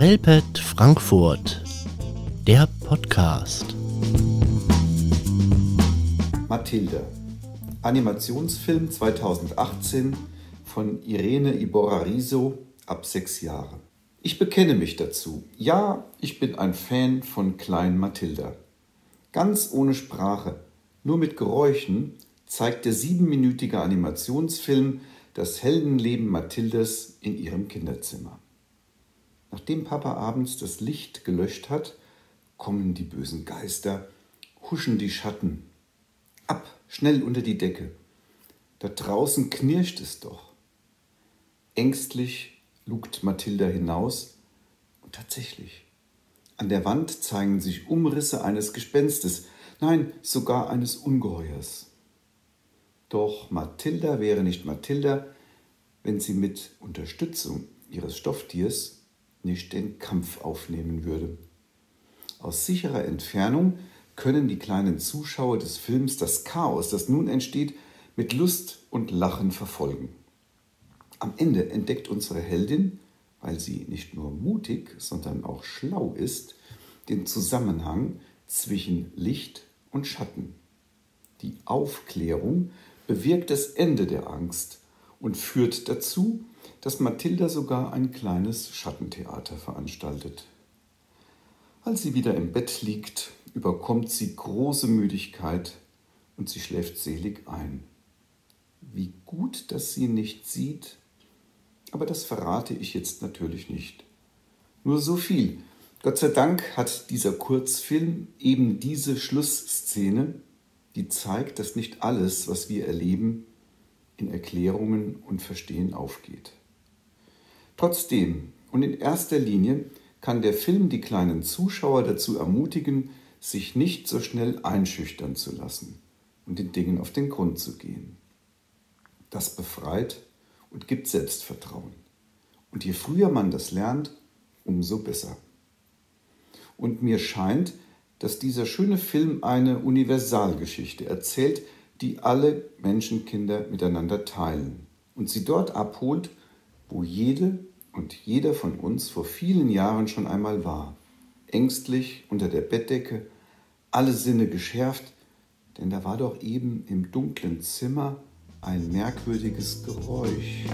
Relpet Frankfurt, der Podcast. Mathilde, Animationsfilm 2018 von Irene Iborra Riso ab sechs Jahren. Ich bekenne mich dazu. Ja, ich bin ein Fan von Klein Mathilda. Ganz ohne Sprache, nur mit Geräuschen zeigt der siebenminütige Animationsfilm das Heldenleben Mathildes in ihrem Kinderzimmer. Nachdem Papa abends das Licht gelöscht hat, kommen die bösen Geister, huschen die Schatten. Ab, schnell unter die Decke. Da draußen knirscht es doch. Ängstlich lugt Mathilda hinaus und tatsächlich. An der Wand zeigen sich Umrisse eines Gespenstes, nein, sogar eines Ungeheuers. Doch Mathilda wäre nicht Mathilda, wenn sie mit Unterstützung ihres Stofftiers nicht den Kampf aufnehmen würde. Aus sicherer Entfernung können die kleinen Zuschauer des Films das Chaos, das nun entsteht, mit Lust und Lachen verfolgen. Am Ende entdeckt unsere Heldin, weil sie nicht nur mutig, sondern auch schlau ist, den Zusammenhang zwischen Licht und Schatten. Die Aufklärung bewirkt das Ende der Angst und führt dazu, dass Mathilda sogar ein kleines Schattentheater veranstaltet. Als sie wieder im Bett liegt, überkommt sie große Müdigkeit und sie schläft selig ein. Wie gut, dass sie nicht sieht, aber das verrate ich jetzt natürlich nicht. Nur so viel. Gott sei Dank hat dieser Kurzfilm eben diese Schlussszene, die zeigt, dass nicht alles, was wir erleben, in Erklärungen und Verstehen aufgeht. Trotzdem und in erster Linie kann der Film die kleinen Zuschauer dazu ermutigen, sich nicht so schnell einschüchtern zu lassen und den Dingen auf den Grund zu gehen. Das befreit und gibt Selbstvertrauen. Und je früher man das lernt, umso besser. Und mir scheint, dass dieser schöne Film eine Universalgeschichte erzählt, die alle Menschenkinder miteinander teilen und sie dort abholt, wo jede und jeder von uns vor vielen Jahren schon einmal war, ängstlich unter der Bettdecke, alle Sinne geschärft, denn da war doch eben im dunklen Zimmer ein merkwürdiges Geräusch.